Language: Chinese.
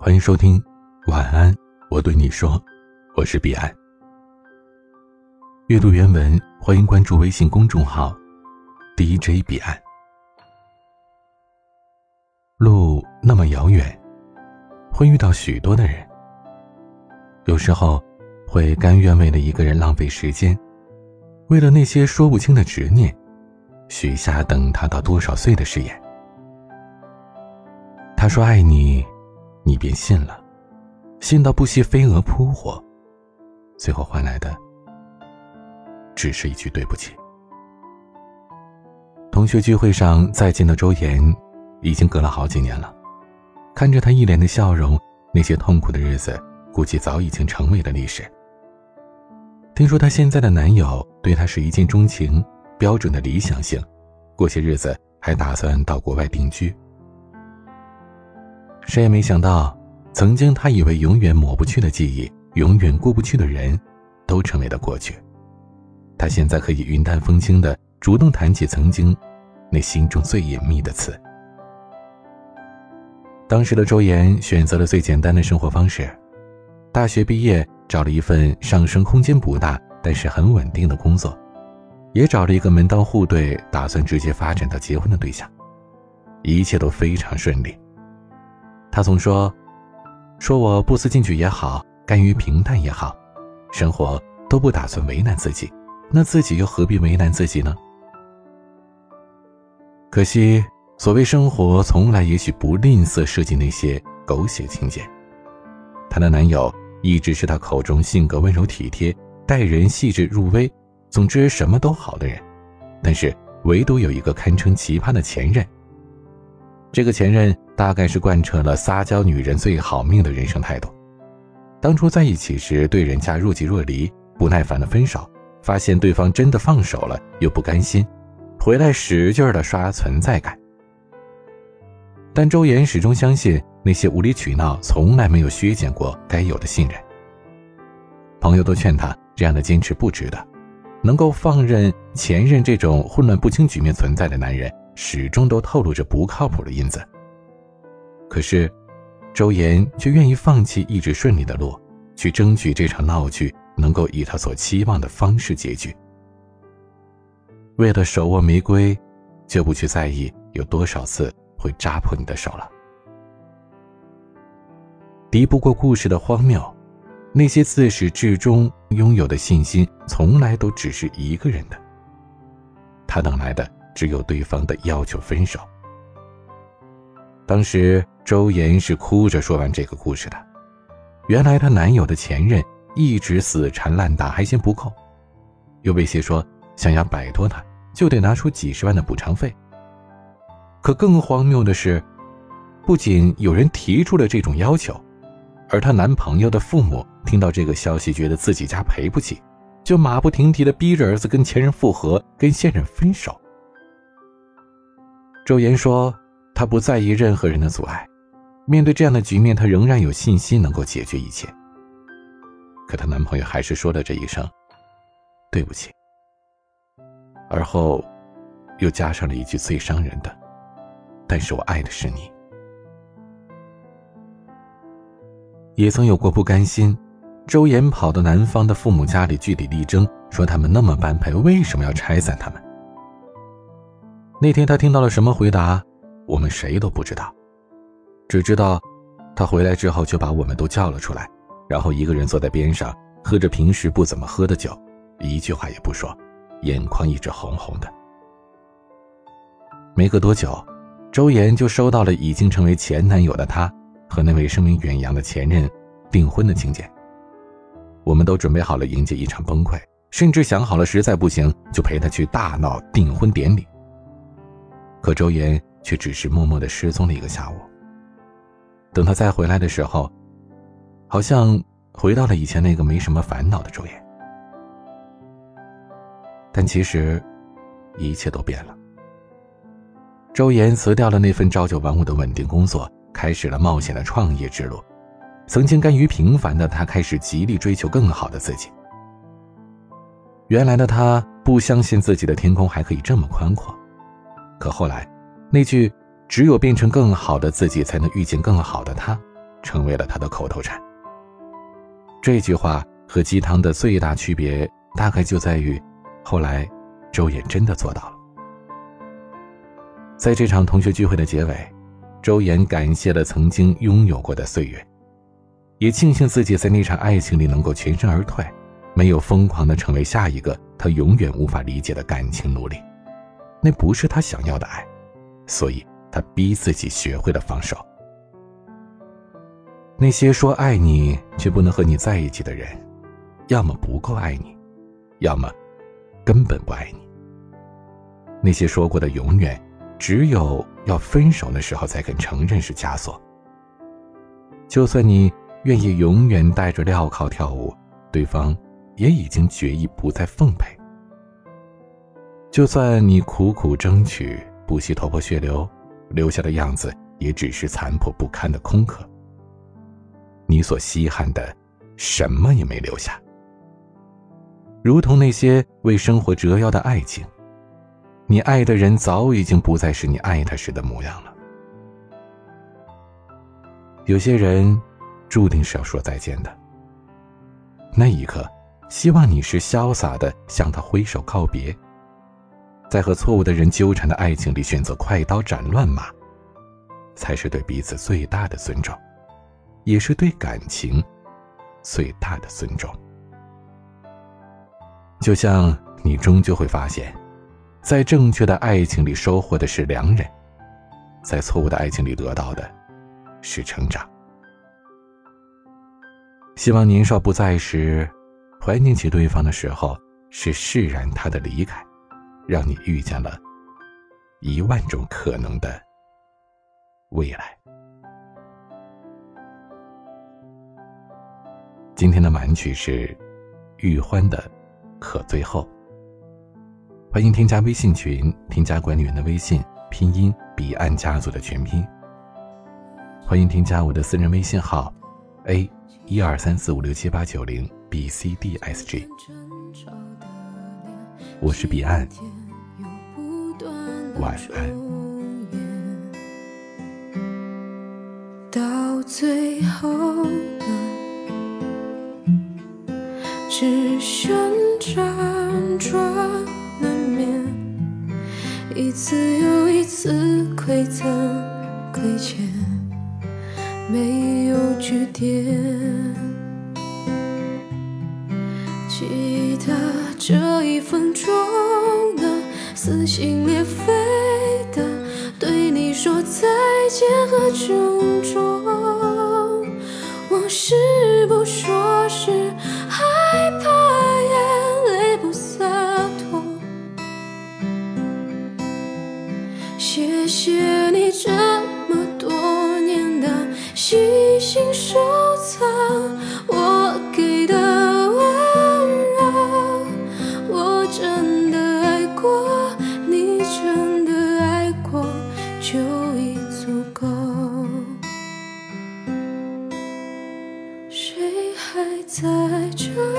欢迎收听，晚安，我对你说，我是彼岸。阅读原文，欢迎关注微信公众号 DJ 彼岸。路那么遥远，会遇到许多的人，有时候会甘愿为了一个人浪费时间，为了那些说不清的执念，许下等他到多少岁的誓言。他说爱你，你便信了，信到不惜飞蛾扑火，最后换来的只是一句对不起。同学聚会上再见的周岩，已经隔了好几年了，看着他一脸的笑容，那些痛苦的日子估计早已经成为了历史。听说她现在的男友对她是一见钟情，标准的理想型，过些日子还打算到国外定居。谁也没想到，曾经他以为永远抹不去的记忆，永远过不去的人，都成为了过去。他现在可以云淡风轻的主动谈起曾经那心中最隐秘的词。当时的周岩选择了最简单的生活方式，大学毕业找了一份上升空间不大但是很稳定的工作，也找了一个门当户对、打算直接发展到结婚的对象，一切都非常顺利。他总说：“说我不思进取也好，甘于平淡也好，生活都不打算为难自己，那自己又何必为难自己呢？”可惜，所谓生活，从来也许不吝啬设计那些狗血情节。她的男友一直是她口中性格温柔体贴、待人细致入微，总之什么都好的人，但是唯独有一个堪称奇葩的前任。这个前任大概是贯彻了撒娇女人最好命的人生态度。当初在一起时，对人家若即若离，不耐烦的分手，发现对方真的放手了，又不甘心，回来使劲的刷存在感。但周岩始终相信，那些无理取闹从来没有削减过该有的信任。朋友都劝他，这样的坚持不值得，能够放任前任这种混乱不清局面存在的男人。始终都透露着不靠谱的因子。可是，周岩却愿意放弃一直顺利的路，去争取这场闹剧能够以他所期望的方式结局。为了手握玫瑰，就不去在意有多少次会扎破你的手了。敌不过故事的荒谬，那些自始至终拥有的信心，从来都只是一个人的。他等来的。只有对方的要求分手。当时周岩是哭着说完这个故事的。原来她男友的前任一直死缠烂打，还嫌不够，又威胁说想要摆脱他，就得拿出几十万的补偿费。可更荒谬的是，不仅有人提出了这种要求，而她男朋友的父母听到这个消息，觉得自己家赔不起，就马不停蹄的逼着儿子跟前任复合，跟现任分手。周岩说：“他不在意任何人的阻碍，面对这样的局面，她仍然有信心能够解决一切。可她男朋友还是说了这一声‘对不起’，而后又加上了一句最伤人的：‘但是我爱的是你。’也曾有过不甘心，周岩跑到男方的父母家里据理力争，说他们那么般配，为什么要拆散他们？”那天他听到了什么回答，我们谁都不知道，只知道他回来之后就把我们都叫了出来，然后一个人坐在边上喝着平时不怎么喝的酒，一句话也不说，眼眶一直红红的。没隔多久，周岩就收到了已经成为前男友的他和那位声名远扬的前任订婚的请柬。我们都准备好了迎接一场崩溃，甚至想好了实在不行就陪他去大闹订婚典礼。可周岩却只是默默的失踪了一个下午。等他再回来的时候，好像回到了以前那个没什么烦恼的周岩。但其实，一切都变了。周岩辞掉了那份朝九晚五的稳定工作，开始了冒险的创业之路。曾经甘于平凡的他，开始极力追求更好的自己。原来的他不相信自己的天空还可以这么宽阔。可后来，那句“只有变成更好的自己，才能遇见更好的他”，成为了他的口头禅。这句话和鸡汤的最大区别，大概就在于，后来，周岩真的做到了。在这场同学聚会的结尾，周岩感谢了曾经拥有过的岁月，也庆幸自己在那场爱情里能够全身而退，没有疯狂的成为下一个他永远无法理解的感情奴隶。那不是他想要的爱，所以他逼自己学会了放手。那些说爱你却不能和你在一起的人，要么不够爱你，要么根本不爱你。那些说过的永远，只有要分手的时候才肯承认是枷锁。就算你愿意永远戴着镣铐跳舞，对方也已经决意不再奉陪。就算你苦苦争取，不惜头破血流，留下的样子也只是残破不堪的空壳。你所稀罕的，什么也没留下。如同那些为生活折腰的爱情，你爱的人早已经不再是你爱他时的模样了。有些人，注定是要说再见的。那一刻，希望你是潇洒的向他挥手告别，在和错误的人纠缠的爱情里选择快刀斩乱麻，才是对彼此最大的尊重。也是对感情最大的尊重。就像你终究会发现，在正确的爱情里收获的是良人，在错误的爱情里得到的是成长。希望年少不在时，怀念起对方的时候，是释然他的离开，让你遇见了一万种可能的未来。今天的晚曲是玉欢的《可最后》。欢迎添加微信群，添加管理员的微信，拼音彼岸家族的全拼。欢迎添加我的私人微信号：a 一二三四五六七八九零 b c d s g。我是彼岸，晚安。到最后呢。只剩辗转难眠，一次又一次馈赠亏欠，没有句点。记得这一分钟的撕心裂肺的对你说再见和珍重，往事不说是。害怕眼泪不洒脱，谢谢你这么多年的细心收在这